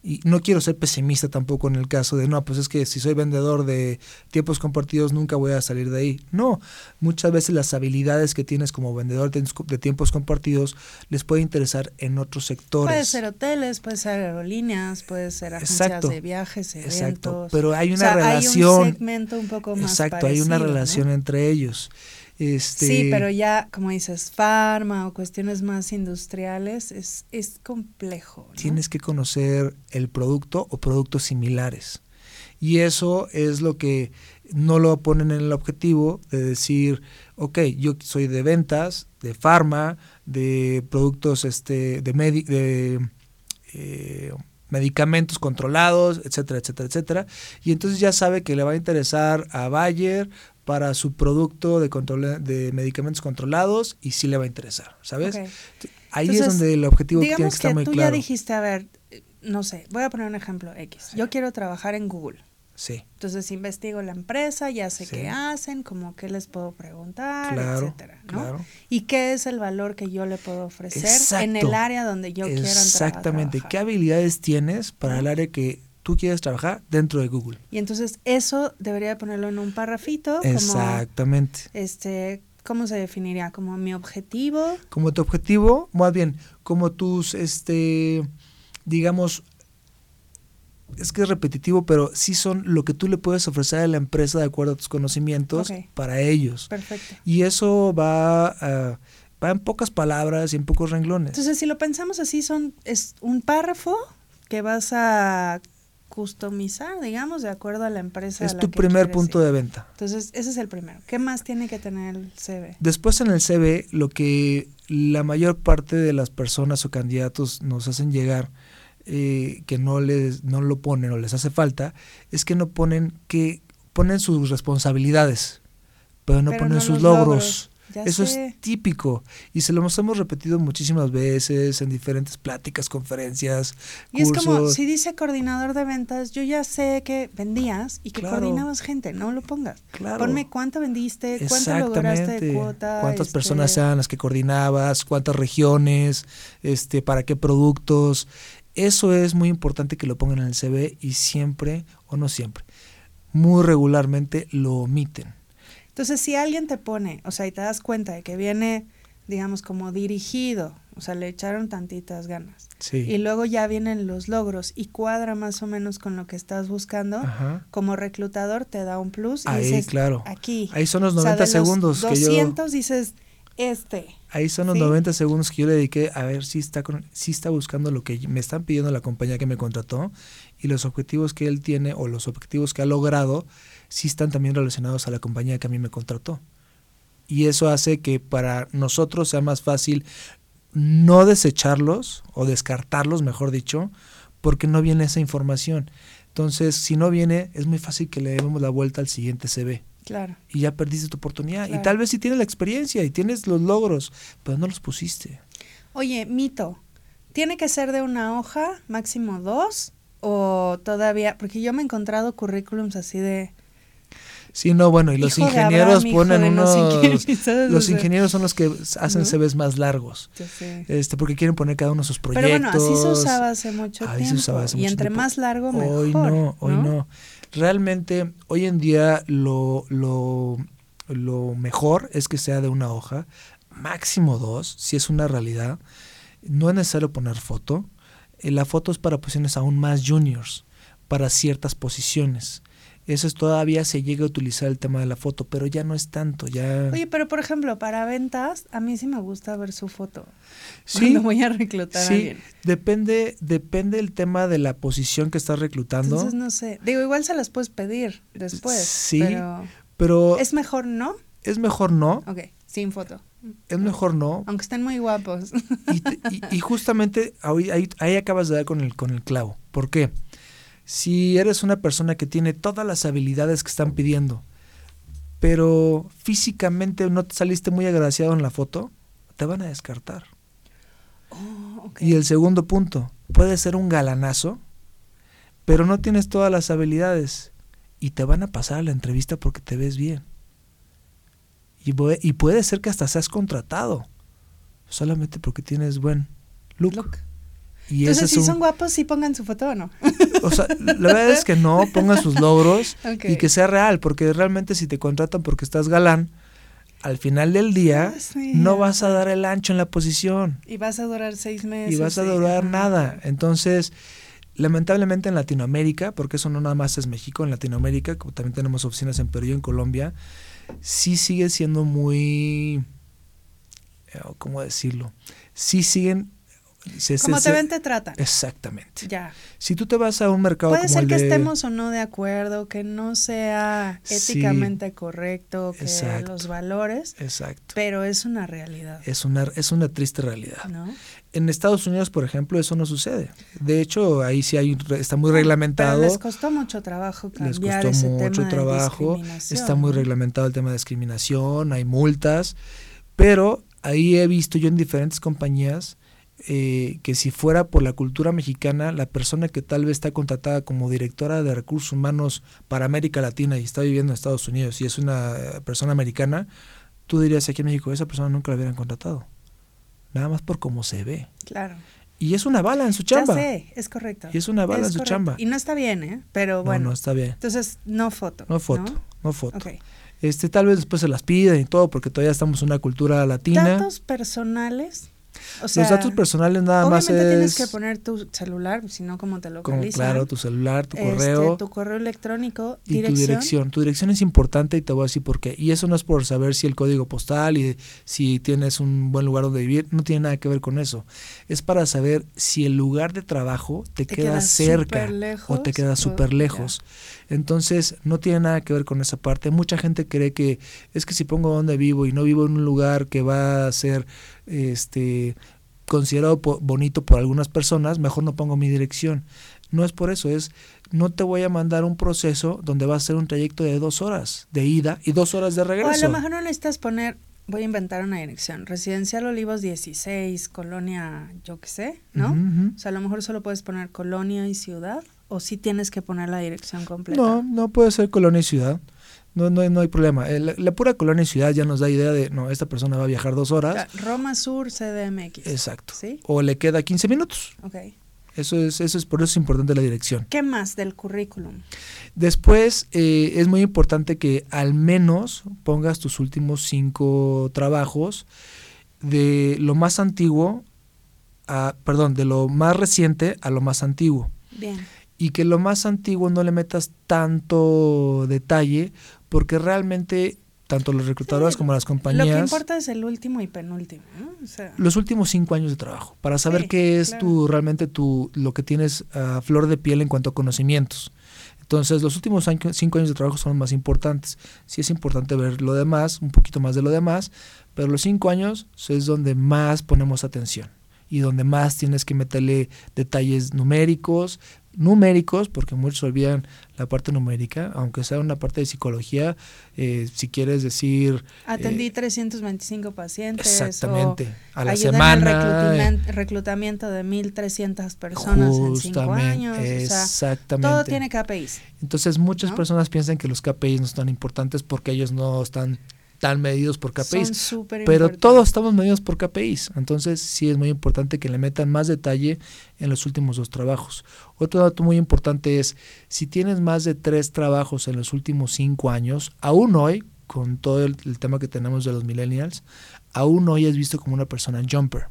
y no quiero ser pesimista tampoco en el caso de, no, pues es que si soy vendedor de tiempos compartidos nunca voy a salir de ahí. No, muchas veces las habilidades que tienes como vendedor de, tiempos compartidos les puede interesar en otros sectores. Puede ser hoteles, puede ser aerolíneas, puede ser agencias de viajes, eventos. Exacto, pero hay una relación. Hay un segmento un poco más Exacto, hay una relación entre ellos. Este, sí, pero ya, como dices, farma o cuestiones más industriales, es, es complejo. Tienes que conocer el producto o productos similares. Y eso es lo que no lo ponen en el objetivo de decir, ok, yo soy de ventas, de farma, de productos este, de, de eh, medicamentos controlados, etcétera, etcétera, etcétera. Y entonces ya sabe que le va a interesar a Bayer para su producto de control de medicamentos controlados y sí le va a interesar, ¿sabes? Ahí es donde el objetivo tiene que estar muy claro. Tú ya dijiste, a ver, no sé, voy a poner un ejemplo X. Yo quiero trabajar en Google. Sí. Entonces investigo la empresa, ya sé qué hacen, como qué les puedo preguntar, etcétera, ¿no? Y qué es el valor que yo le puedo ofrecer en el área donde yo quiero entrar Exactamente. ¿Qué habilidades tienes para el área que tú quieres trabajar dentro de Google. Y entonces eso debería ponerlo en un parrafito. Exactamente. este, ¿Cómo se definiría? ¿Como mi objetivo? Como tu objetivo, más bien, como tus, este, digamos, es que es repetitivo, pero sí son lo que tú le puedes ofrecer a la empresa de acuerdo a tus conocimientos para ellos. Perfecto. Y eso va, va en pocas palabras y en pocos renglones. Entonces, si lo pensamos así, son es un párrafo que vas a customizar, digamos, de acuerdo a la empresa. Es tu primer punto de venta. Entonces, ese es el primero. ¿Qué más tiene que tener el CV? Después en el CV, lo que la mayor parte de las personas o candidatos nos hacen llegar, eh, que no, les, no lo ponen o les hace falta, es que no ponen que ponen sus responsabilidades, pero no ponen sus logros. Eso es típico y se lo hemos repetido muchísimas veces en diferentes pláticas, conferencias. Y es como si dice coordinador de ventas, yo ya sé que vendías y que coordinabas gente, no lo pongas. Ponme cuánto vendiste, cuánto lograste de cuota. Cuántas este personas eran las que coordinabas, cuántas regiones, este, para qué productos. Eso es muy importante que lo pongan en el CV y siempre, o no siempre, muy regularmente lo omiten entonces, si alguien te pone, o sea, y te das cuenta de que viene, digamos, como dirigido, o sea, le echaron tantitas ganas. Sí. Y luego ya vienen los logros y cuadra más o menos con lo que estás buscando. Como reclutador te da un plus. Ahí, dices, claro. Aquí. Ahí son los 90 segundos. 200 que dices, este. Ahí son los 90 segundos que yo le dediqué a ver si está, con, si está buscando lo que me están pidiendo la compañía que me contrató y los objetivos que él tiene o los objetivos que ha logrado sí están también relacionados a la compañía que a mí me contrató. Y eso hace que para nosotros sea más fácil no desecharlos o descartarlos, mejor dicho, porque no viene esa información. Entonces, si no viene, es muy fácil que le demos la vuelta al siguiente CV. Claro. Y ya perdiste tu oportunidad. Claro. Y tal vez sí tienes la experiencia y tienes los logros, pero no los pusiste. Oye, mito, ¿tiene que ser de una hoja, máximo dos? ¿O todavía? Porque yo me he encontrado currículums así de... Sí, no, bueno, y los Hijo ingenieros Abraham, ponen de no unos... Los ingenieros son los que hacen ¿no? CVs más largos. sé. Este, porque quieren poner cada uno sus proyectos. Pero bueno, así se usaba hace mucho Ahí se tiempo. usaba hace y mucho entre tiempo. más largo, mejor. Hoy no, hoy no. Realmente, hoy en día lo, lo, lo mejor es que sea de una hoja, máximo dos, si es una realidad. No es necesario poner foto. Eh, La foto es para posiciones aún más juniors, para ciertas posiciones. Eso es todavía se llega a utilizar el tema de la foto, pero ya no es tanto, ya... Oye, pero por ejemplo, para ventas, a mí sí me gusta ver su foto. sí, Cuando voy a reclutar a sí, alguien. depende, depende el tema de la posición que estás reclutando, Entonces, no sé. Digo, igual se las puedes pedir después. Sí, Pero pero es mejor no. es mejor no, Ok, sin foto. es mejor no, Aunque estén muy guapos. Y, te- y- y justamente ahí, ahí- ahí acabas de dar con el, con el clavo. ¿Por qué? Si eres una persona que tiene todas las habilidades que están pidiendo, pero físicamente no te saliste muy agraciado en la foto, te van a descartar. Oh. Y el segundo punto, puede ser un galanazo, pero no tienes todas las habilidades y te van a pasar a la entrevista porque te ves bien. Y, pue- y puede ser que hasta seas contratado, solamente porque tienes buen look. Look. Y ese Entonces, es si un- son guapos, sí pongan su foto o no. o sea, la verdad es que no, pongan sus logros y que sea real, porque realmente si te contratan porque estás galán, al final del día Ah, sí, no vas a dar el ancho en la posición Y vas a durar seis meses. y vas a durar nada. Entonces, lamentablemente en Latinoamérica, porque eso no nada más es México, en Latinoamérica, como también tenemos oficinas en Perú y en Colombia, sí sigue siendo muy, eh, ¿cómo decirlo? Sí siguen... se- se- Como te ven, te tratan. Exactamente. Ya. Si tú te vas a un mercado Puede como ser el que de- estemos o no de acuerdo, que no sea Sí. éticamente correcto, que Exacto. los valores, Exacto. pero es una realidad. Es una, es una triste realidad. ¿No? En Estados Unidos, por ejemplo, eso no sucede. De hecho, ahí sí hay, está muy Pero reglamentado. les costó mucho trabajo les cambiar costó ese mucho tema trabajo. Está muy reglamentado el tema de discriminación, hay multas. Pero ahí he visto yo en diferentes compañías eh, que si fuera por la cultura mexicana, la persona que tal vez está contratada como directora de recursos humanos para América Latina y está viviendo en Estados Unidos y es una eh, persona americana, tú dirías aquí en México, esa persona nunca la hubieran contratado. Nada más por cómo se ve. Claro. Y es una bala en su chamba. Ya sé, es correcto. Y es una bala en su correcto. chamba. Y no está bien, ¿eh? Pero No, bueno. no está bien. Entonces, no foto. No foto, no, foto. Este, tal vez después se las piden y todo, porque todavía estamos en una cultura latina. Datos personales. O sea, Los datos personales nada más es tienes que poner tu celular, si no, ¿cómo te como, localizan? claro, tu celular, tu Este, correo tu correo electrónico, y dirección. tu dirección. Tu dirección es importante y te voy a decir por qué. Y eso no es por saber si el código postal y si tienes un buen lugar donde vivir, no tiene nada que ver con eso. Es para saber si el lugar de trabajo te, Te queda queda cerca lejos o te queda súper ya. Entonces, no tiene nada que ver con esa parte. Mucha gente cree que es que si pongo donde vivo y no vivo en un lugar que va a ser este considerado po- bonito por algunas personas, mejor no pongo mi dirección. No es por eso, es no te voy a mandar un proceso donde va a ser un trayecto de dos horas de ida y dos horas de O a regreso. lo mejor no necesitas poner, voy a inventar una dirección, Residencial Olivos 16, Colonia, yo qué sé, ¿no? O sea, a lo mejor solo puedes poner colonia y ciudad, o sí tienes que poner la dirección completa. No, no puede ser colonia y ciudad. No, no, no hay problema. La pura colonia y ciudad ya nos da idea de, no, esta persona va a viajar dos horas. Roma Sur, CDMX. Exacto. ¿Sí? O le queda 15 minutos. Ok. Eso es, eso es, por eso es importante la dirección. ¿Qué más del currículum? Después, eh, es muy importante que al menos pongas tus últimos cinco trabajos de lo más antiguo a, perdón, de lo más reciente a lo más antiguo. Bien. Y que lo más antiguo no le metas tanto detalle, porque realmente tanto los reclutadores Sí, como las Lo que compañías importa es el último y penúltimo, ¿no? O sea, los últimos cinco años de trabajo para saber Sí, qué es claro. tu realmente tu lo que tienes a flor de piel en cuanto a conocimientos entonces los últimos año- cinco años de trabajo son los más importantes sí es importante ver lo demás un poquito más de lo demás pero los cinco años es donde más ponemos atención y donde más tienes que meterle detalles numéricos numéricos, porque muchos olvidan la parte numérica, aunque sea una parte de psicología, eh, si quieres decir... Atendí 325 pacientes. Exactamente, a la semana. Al reclutamiento de 1.300 personas en 5 años. Exactamente. todo tiene KPIs. Entonces muchas personas piensan que los KPIs no están importantes porque ellos no están tan medidos por KPIs. pero todos estamos medidos por KPIs. Entonces sí es muy importante que le metan más detalle en los últimos dos trabajos. Otro dato muy importante es, si tienes más de tres trabajos en los últimos cinco años, aún hoy, con todo el, tema que tenemos de los millennials, aún hoy es visto como una persona jumper.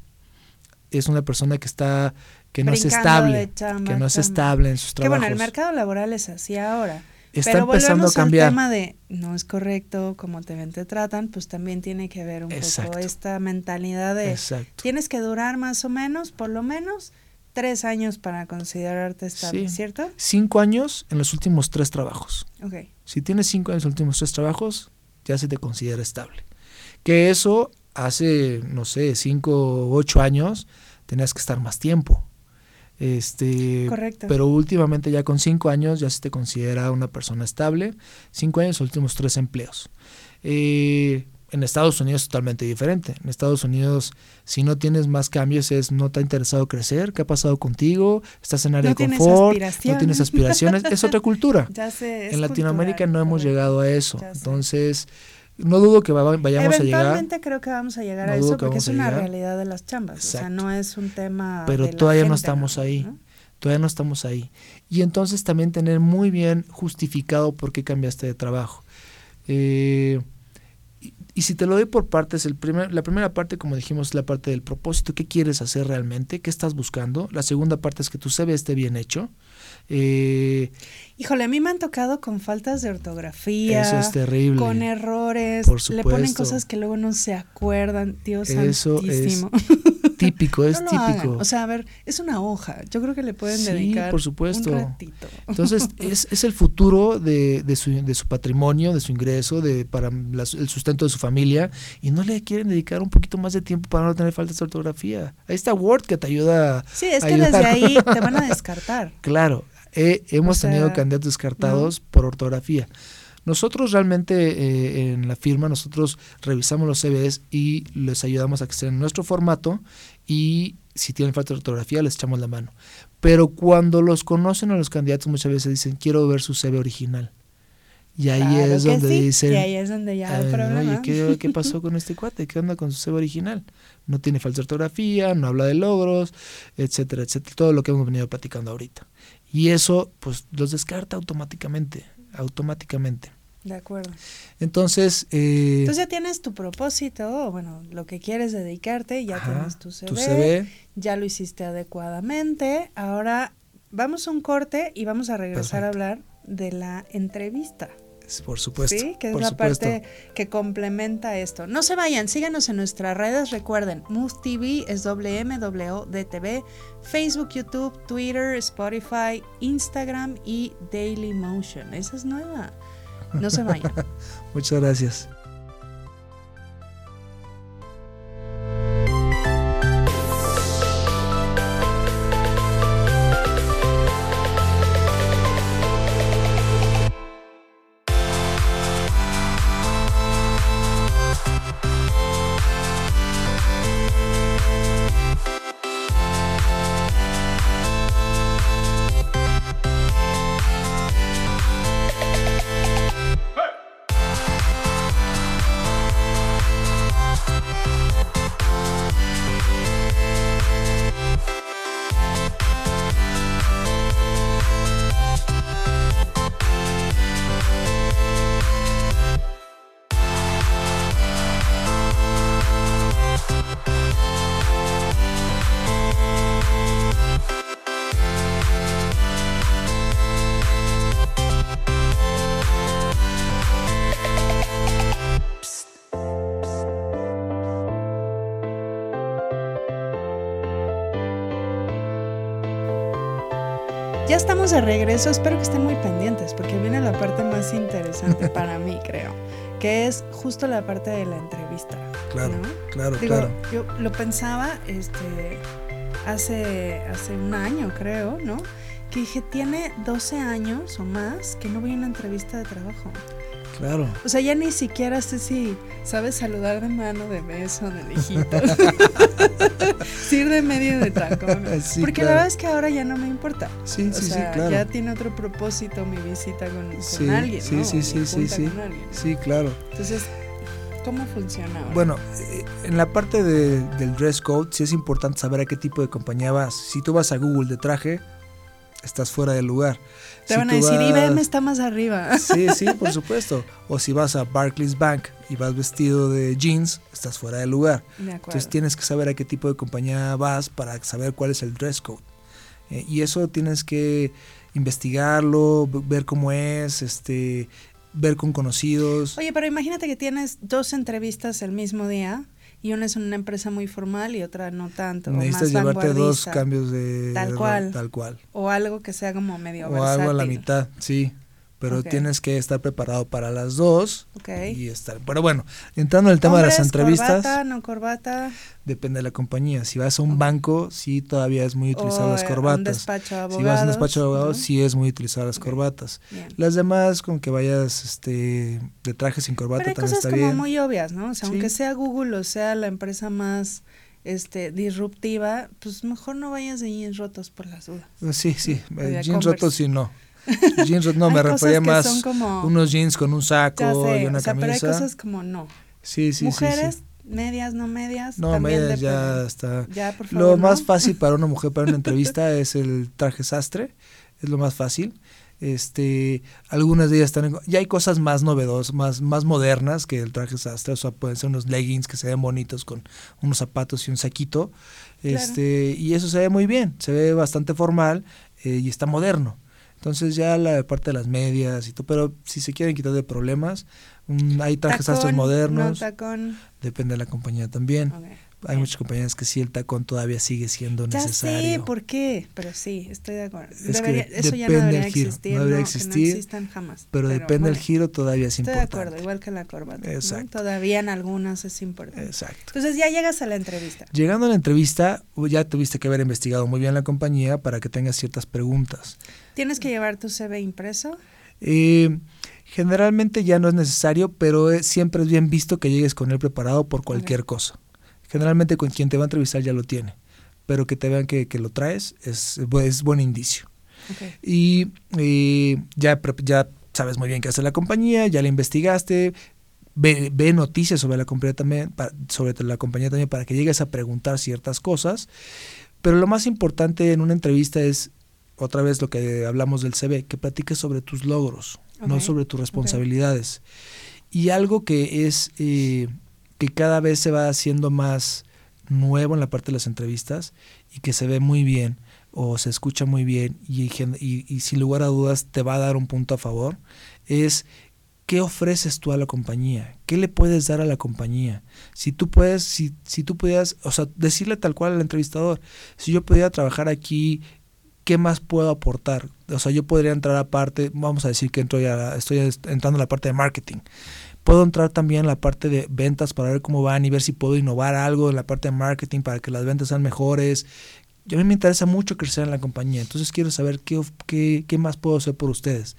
Es una persona que está que no es estable, que no es estable en sus trabajos. Que bueno, el mercado laboral es así ahora está empezando a cambiar. Tema de no es correcto como te ven, te tratan, pues también tiene que ver un poco esta mentalidad de tienes que durar más o menos, por lo menos, tres años para considerarte estable, ¿cierto? Cinco años en los últimos tres trabajos. Okay. Si tienes cinco años en los últimos tres trabajos, ya se te considera estable. Que eso hace, no sé, cinco o ocho años, tenías que estar más tiempo. Este, Correcto. Pero últimamente ya con cinco años ya se te considera una persona estable. Cinco años, últimos tres empleos. Eh, en Estados Unidos es totalmente diferente. En Estados Unidos, si no tienes más cambios, es no te ha interesado crecer, qué ha pasado contigo, estás en área de confort, no tienes aspiraciones, es otra cultura. en Latinoamérica no hemos llegado a eso. Entonces, no dudo que vayamos a llegar. Eventualmente creo que vamos a llegar a eso porque es una realidad de las chambas. O sea, no es un tema. Pero todavía no estamos ahí. Todavía no estamos ahí. Y entonces también tener muy bien justificado por qué cambiaste de trabajo. Eh, y, si te lo doy por partes, el primer, la primera parte, como dijimos, es la parte del propósito. ¿Qué quieres hacer realmente? ¿Qué estás buscando? La segunda parte es que tu CV esté bien hecho. Eh, Híjole, a mí me han tocado con faltas de ortografía. Eso es terrible. Con errores. Le ponen cosas que luego no se acuerdan. Dios Eso santísimo. Es típico, es típico. O sea, a ver, es una hoja. Yo creo que le pueden dedicar por supuesto. un ratito. Entonces, es, es el futuro de, de, su, de su patrimonio, de su ingreso, de para el sustento de su familia. Y no le quieren dedicar un poquito más de tiempo para no tener faltas de ortografía. Ahí está Word que te ayuda. Sí, es que desde ahí te van a descartar. claro hemos tenido candidatos descartados por ortografía. Nosotros realmente eh, en la firma, nosotros revisamos los CVs y les ayudamos a que estén en nuestro formato y si tienen falta de ortografía les echamos la mano. Pero cuando los conocen a los candidatos muchas veces dicen, quiero ver su CV original. Y ahí es donde dicen. Y ahí es donde ya hay problema. Oye, ¿qué, pasó con este cuate? ¿Qué onda con su CV original? No tiene falta de ortografía, no habla de logros, etcétera, etcétera. Todo lo que hemos venido platicando ahorita. Y eso, pues, los descarta automáticamente, automáticamente. De acuerdo. Entonces... Eh, Entonces ya tienes tu propósito, bueno, lo que quieres dedicarte, ya tienes tu CV, ya lo hiciste adecuadamente. Ahora vamos a un corte y vamos a regresar a hablar de la entrevista. Por supuesto. Sí, que es la parte que complementa esto. No se vayan, síganos en nuestras redes. Recuerden, Move TV es WMWDTV, Facebook, YouTube, Twitter, Spotify, Instagram y Daily Motion. Esa es nueva. No se vayan. Muchas gracias. Estamos de regreso, espero que estén muy pendientes porque viene la parte más interesante para mí, creo, que es justo la parte de la entrevista. Claro, claro, claro. Yo lo pensaba, este, hace, hace un año, creo, ¿no? Que dije, tiene 12 años o más que no voy a una entrevista de trabajo. Claro. O sea, ya ni siquiera sé si sabes saludar de mano, de beso, de lejito. sí, ir de medio de tacón. Sí, Porque claro. la verdad es que ahora ya no me importa. Sí, o sí, sí, sea, claro. ya tiene otro propósito mi visita con, con Sí, alguien, sí, ¿no? sí, sí, sí, sí. Sí, claro. Entonces, ¿cómo funciona ahora? Bueno, eh, en la parte de- del dress code sí es importante saber a qué tipo de compañía vas. Si tú vas a Google de traje, estás fuera del lugar. Te Si van a decir, vas- IBM está más arriba. Sí, sí, por supuesto. O si vas a Barclays Bank y vas vestido de jeans, estás fuera del lugar. De. Entonces tienes que saber a qué tipo de compañía vas para saber cuál es el dress code. Eh, y eso tienes que investigarlo, ver cómo es, este, ver con conocidos. Oye, pero imagínate que tienes dos entrevistas el mismo día y una es una empresa muy formal y otra no tanto. Necesitas más llevarte dos cambios de Tal cual. tal cual. O algo que sea como medio O algo a la versátil. mitad, sí. Pero tienes que estar preparado para las dos Ok. y estar. Pero bueno, entrando en el tema de las entrevistas, Corbata, no corbata. depende de la compañía. Si vas a un banco, sí todavía es muy utilizado o las eh, un corbatas. despacho de abogados. Si vas a un despacho de abogados, ¿no? sí es muy utilizado las corbatas. Bien. Las demás, con que vayas este, de traje sin corbata, Pero hay también cosas está como bien. muy obvias, ¿no? O sea, Sí. aunque sea Google o sea la empresa más este disruptiva, pues mejor no vayas de jeans rotos por las dudas. Sí, sí. Eh, jeans rotos, sí, no. Jeans no, me refería más como- unos jeans con un saco sé, y una o sea, pero hay camisa. cosas como no. Sí, sí, sí, Mujeres, sí. medias, no medias. No, medias ya está. Ya, por favor. Lo ¿no? más fácil para una mujer para una entrevista es el traje sastre, es lo más fácil. Este, algunas de ellas están en- ya hay cosas más novedosas, más más modernas que el traje sastre, o sea, pueden ser unos leggings que se ven bonitos con unos zapatos y un saquito. Claro. Este, y eso se ve muy bien, se ve bastante formal eh, y está moderno. Entonces ya la parte de las medias y todo, pero si se quieren quitar de problemas, mm, hay trajes Tacón, modernos, No tacón. depende de la compañía también. Hay muchas compañías que sí el tacón todavía sigue siendo Ya necesario. sé por qué, pero sí, estoy de acuerdo. Es que eso ya no debería del giro, existir. no debería que existir, existan jamás. pero, depende del bueno, giro todavía es Estoy de importante. acuerdo, igual que la corbata. ¿no? Exacto. Todavía en algunas es importante. Exacto. Entonces ya llegas a la entrevista. Llegando a la entrevista, ya tuviste que haber investigado muy bien la compañía para que tengas ciertas preguntas. ¿Tienes que llevar tu CV impreso? Eh, generalmente ya no es necesario, pero es- siempre es bien visto que llegues con él preparado por cualquier cosa. Generalmente con quien te va a entrevistar ya lo tiene, pero que te vean que, que lo traes es, es buen indicio. Y eh, ya, ya sabes muy bien qué hace la compañía, ya la investigaste, ve, ve noticias sobre la compañía también, pa- sobre la compañía también para que llegues a preguntar ciertas cosas, pero lo más importante en una entrevista es otra vez lo que hablamos del CV, que platiques sobre tus logros, no sobre tus responsabilidades. Y algo que es eh, que cada vez se va haciendo más nuevo en la parte de las entrevistas y que se ve muy bien o se escucha muy bien y, sin lugar a dudas te va a dar un punto a favor, es qué ofreces tú a la compañía, qué le puedes dar a la compañía. Si tú puedes, si, si tú pudieras, o sea, decirle tal cual al entrevistador, si yo pudiera trabajar aquí, ¿qué más puedo aportar? O sea, yo podría entrar aparte, vamos a decir que entro ya, estoy entrando en la parte de marketing. Puedo entrar también en la parte de ventas para ver cómo van y ver si puedo innovar algo en la parte de marketing para que las ventas sean mejores. Yo a mí me interesa mucho crecer en la compañía, entonces quiero saber qué, qué, qué más puedo hacer por ustedes.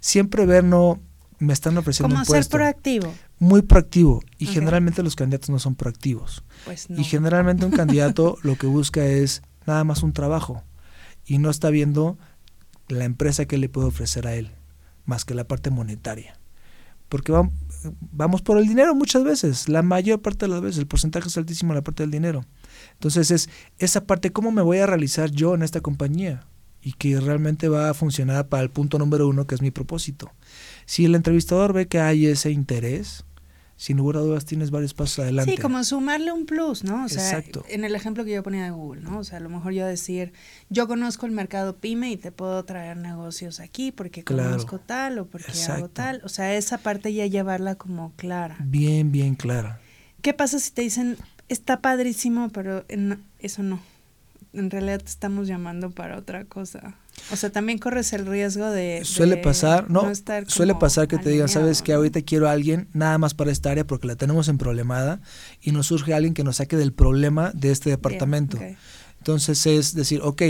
Siempre ver, no, me están ofreciendo Como un ser proactivo. Muy proactivo. Y generalmente los candidatos no son proactivos. Pues no. Y generalmente un candidato lo que busca es nada más un trabajo y no está viendo la empresa que le puede ofrecer a él, más que la parte monetaria. Porque vam- vamos por el dinero muchas veces, la mayor parte de las veces, el porcentaje es altísimo en la parte del dinero. Entonces es esa parte, ¿cómo me voy a realizar yo en esta compañía? Y que realmente va a funcionar para el punto número uno, que es mi propósito. Si el entrevistador ve que hay ese interés, sin lugar a dudas tienes varios pasos adelante. Sí, como sumarle un plus, ¿no? O sea, Exacto. en el ejemplo que yo ponía de Google, ¿no? O sea, a lo mejor yo decir, yo conozco el mercado pyme y te puedo traer negocios aquí porque Claro. conozco tal o porque hago tal. O sea, esa parte ya llevarla como clara. Bien, bien clara. ¿Qué pasa si te dicen, está padrísimo, pero en- eso no? En realidad te estamos llamando para otra cosa. O sea, también corres el riesgo de... Suele de pasar, no, estar suele pasar que te digan, sabes que ahorita quiero a alguien nada más para esta área porque la tenemos en problemada y nos surge alguien que nos saque del problema de este departamento. Entonces es decir, ok,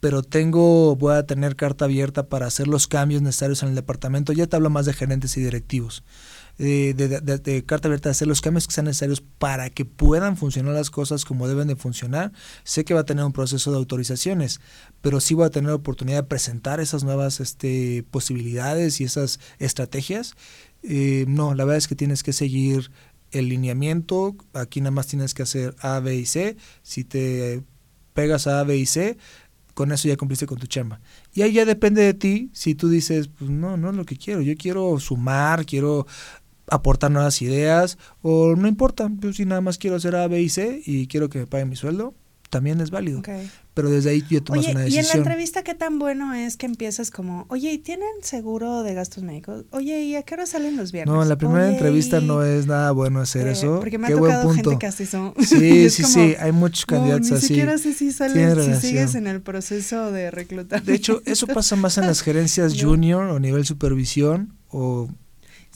pero tengo, voy a tener carta abierta para hacer los cambios necesarios en el departamento. Ya te hablo más de gerentes y directivos. De, de, carta abierta hacer los cambios que sean necesarios para que puedan funcionar las cosas como deben de funcionar. Sé que va a tener un proceso de autorizaciones, pero sí voy a tener la oportunidad de presentar esas nuevas este, posibilidades y esas estrategias. Eh, no, la verdad es que tienes que seguir el lineamiento. Aquí nada más tienes que hacer A, B y C. Si te pegas a A, B y C, con eso ya cumpliste con tu chamba. Y ahí ya depende de ti si tú dices, pues no, no es lo que quiero, yo quiero sumar, quiero aportar nuevas ideas, o no importa, pues si nada más quiero hacer A, B y C y quiero que me paguen mi sueldo, también es válido. Pero desde ahí ya tomas una decisión. Y en la entrevista, ¿qué tan bueno es que empiezas como, oye, ¿y tienen seguro de gastos médicos? Oye, ¿y a qué hora salen los viernes? No, en la primera entrevista no es nada bueno hacer eh, eso. Porque me ha tocado gente que así son. Sí, sí, sí, hay muchos candidatos así. Ni siquiera sé si sales, si sigues en el proceso de reclutamiento. De hecho, eso pasa más en las gerencias junior o nivel supervisión o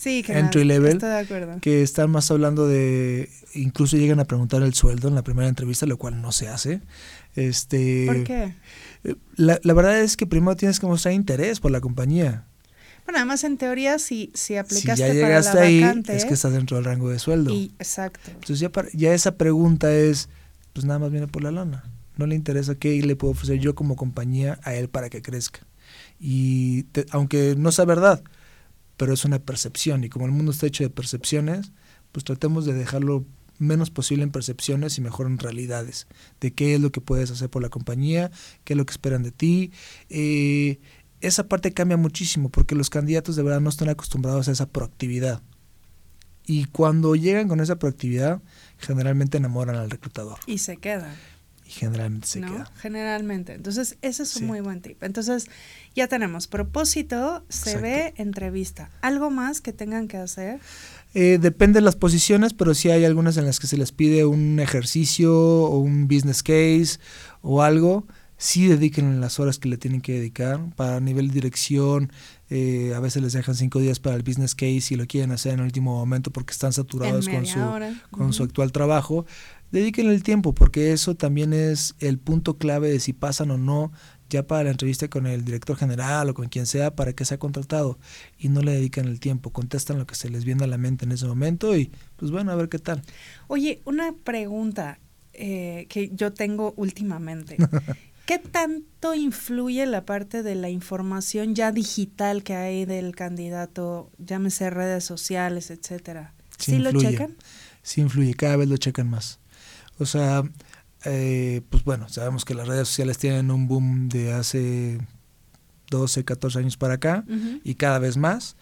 sí, que entry level, estoy de acuerdo. que están más hablando de, incluso llegan a preguntar el sueldo en la primera entrevista, lo cual no se hace. Este, ¿Por qué? Eh, la, la verdad es que primero tienes que mostrar interés por la compañía. Bueno, además en teoría si, si aplicaste si ya llegaste para la ahí, vacante, es que estás dentro del rango de sueldo. y, exacto. Entonces ya, para- ya esa pregunta es, pues nada más viene por la lana. No le interesa qué le puedo ofrecer yo como compañía a él para que crezca. Y te- aunque no sea verdad, pero es una percepción. Y como el mundo está hecho de percepciones, pues tratemos de dejarlo menos posible en percepciones y mejor en realidades. De qué es lo que puedes hacer por la compañía, qué es lo que esperan de ti. Eh, esa parte cambia muchísimo porque los candidatos de verdad no están acostumbrados a esa proactividad. Y cuando llegan con esa proactividad, generalmente enamoran al reclutador. Y se quedan. Y generalmente se ¿no? queda. Generalmente. Entonces, ese es un Sí. muy buen tip. Entonces, ya tenemos propósito, se ve, entrevista. ¿Algo más que tengan que hacer? Eh, depende de las posiciones, pero sí hay algunas en las que se les pide un ejercicio o un business case o algo. Sí dediquen las horas que le tienen que dedicar. Para nivel de dirección, eh, a veces les dejan cinco días para el business case y lo quieren hacer en el último momento porque están saturados con su, hora. con su Ujú. actual trabajo. Dediquen el tiempo porque eso también es el punto clave de si pasan o no ya para la entrevista con el director general o con quien sea para que sea contratado y no le dedican el tiempo, contestan lo que se les viene a la mente en ese momento y pues bueno, a ver qué tal. Oye, una pregunta eh, que yo tengo últimamente. ¿Qué tanto influye la parte de la información ya digital que hay del candidato, llámese redes sociales, etcétera? Sí ¿Sí, lo checan? Sí influye, cada vez lo checan más. O sea, eh, pues bueno, sabemos que las redes sociales tienen un boom de hace 12, 14 años para acá y cada vez más.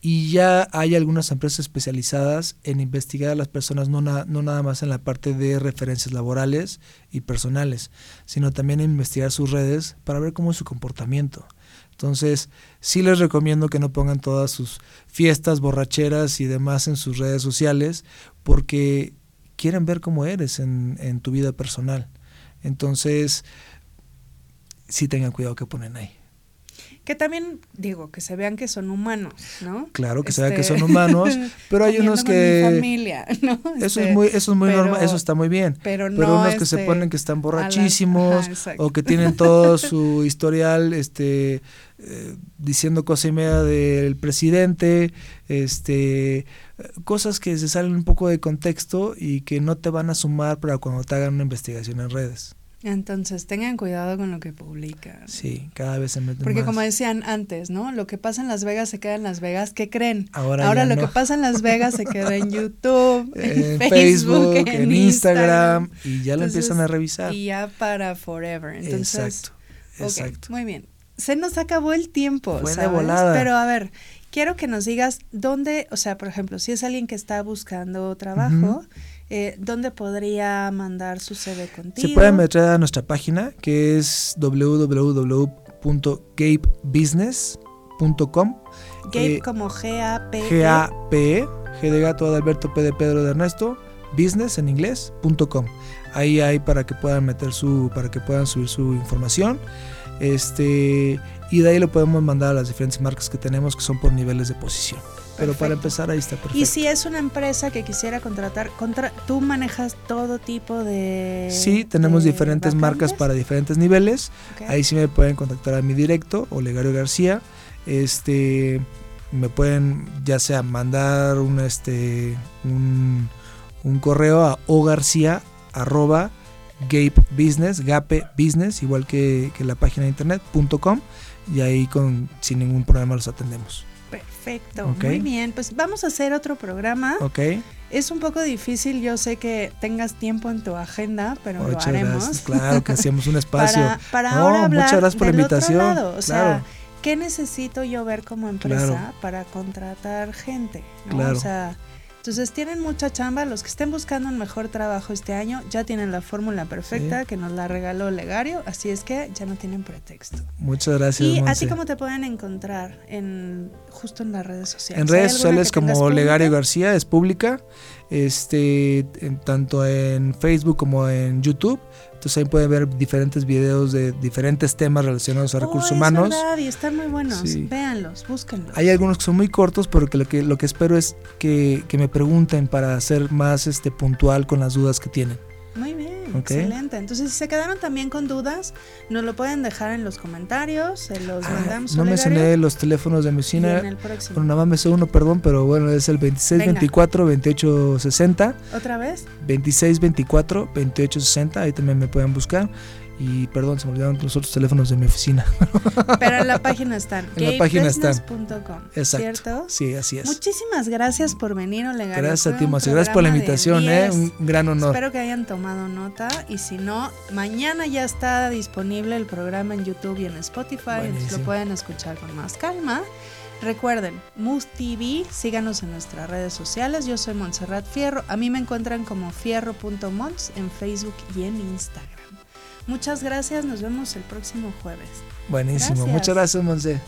Y ya hay algunas empresas especializadas en investigar a las personas, no, na- no nada más en la parte de referencias laborales y personales, sino también en investigar sus redes para ver cómo es su comportamiento. Entonces, sí les recomiendo que no pongan todas sus fiestas, borracheras y demás en sus redes sociales, porque quieren ver cómo eres en, en tu vida personal. Entonces, sí tengan cuidado que ponen ahí. Que también, digo, que se vean que son humanos, ¿no? Claro que se vea que Este, son humanos, pero hay unos con mi que familia, ¿no? eso Este, es muy eso es muy pero- normal, eso está muy bien. Pero no Pero unos que este, se ponen que están la- borrachísimos o que tienen todo su historial este eh, diciendo cosa y media del presidente, este cosas que se salen un poco de contexto y que no te van a sumar para cuando te hagan una investigación en redes. Entonces, tengan cuidado con lo que publican. Sí, cada vez se meten Porque más. como decían antes, ¿no? Lo que pasa en Las Vegas se queda en Las Vegas. ¿Qué creen? Ahora, lo no. que pasa en Las Vegas se queda en YouTube, en en Facebook, en Instagram y ya lo Entonces, empiezan a revisar. Y ya para forever. Entonces, exacto. Exacto. muy bien. Se nos acabó el tiempo, Fue de ¿sabes? volada. Pero a ver, quiero que nos digas dónde, o sea, por ejemplo, si es alguien que está buscando trabajo. Eh, ¿dónde podría mandar su CV contigo? Se pueden meter a nuestra página que es www.gapebusiness.com Gabe eh, como G-A-P. G-A-P-E, G de gato de Alberto, P de Pedro de Ernesto, business en inglés, punto com. Ahí hay para que puedan meter su, para que puedan subir su información. Este, y de ahí lo podemos mandar a las diferentes marcas que tenemos que son por niveles de posición. Pero para empezar ahí está perfecto. Y si es una empresa que quisiera contratar, contra, tú manejas todo tipo de... Sí, tenemos de diferentes marcas para diferentes niveles. Ahí sí me pueden contactar a mi directo, Olegario García. Este, me pueden ya sea mandar un este un, un correo a ogarcia arroba gape business, gape business, igual que, que la página de internet punto com y ahí con sin ningún problema los atendemos. Perfecto, muy bien. Pues vamos a hacer otro programa. ¿Ok? Es un poco difícil, yo sé que tengas tiempo en tu agenda, pero lo haremos. gracias. Claro que hacemos un espacio. Para, para No, ahora hablar muchas gracias por la del otro invitación. lado, O sea, Claro. ¿qué necesito yo ver como empresa Claro. para contratar gente? ¿no? Claro. O sea, entonces tienen mucha chamba. Los que estén buscando un mejor trabajo este año ya tienen la fórmula perfecta que nos la regaló Legario, así es que ya no tienen pretexto. Muchas gracias. ¿Y a Monse. ti cómo te pueden encontrar en justo en las redes sociales? En ¿Hay redes sociales como? Legario García es pública, este, en- tanto en Facebook como en YouTube. Entonces ahí pueden ver diferentes videos de diferentes temas relacionados a Oh, recursos es humanos. verdad, y están muy buenos. Sí. Véanlos, búsquenlos. Hay algunos que son muy cortos, pero que lo que, lo que espero es que, que me pregunten para ser más este, puntual con las dudas que tienen. Muy bien, Ok. excelente. Entonces, si se quedaron también con dudas, nos lo pueden dejar en los comentarios, se los Ah, mandamos no mencioné los teléfonos de mi oficina. Bueno, nada más me sé uno, perdón, pero bueno, es el 2624 2860. ¿Otra vez? 2624 2860, ahí también me pueden buscar. Y perdón, se me olvidaron los otros teléfonos de mi oficina. Pero en la página están. En la página están. Exacto. ¿Cierto? Sí, así es. Muchísimas gracias por venir, Olegario. Gracias a ti, Monse. Gracias por la invitación, ¿eh? 10. Un gran honor. Espero que hayan tomado nota y si no, mañana ya está disponible el programa en YouTube y en Spotify, entonces lo pueden escuchar con más calma. Recuerden, Moose TV, síganos en nuestras redes sociales. Yo soy Montserrat Fierro. A mí me encuentran como fierro.mons en Facebook y en Instagram. Muchas gracias, nos vemos el próximo jueves. Buenísimo. Gracias. Muchas gracias, Monse.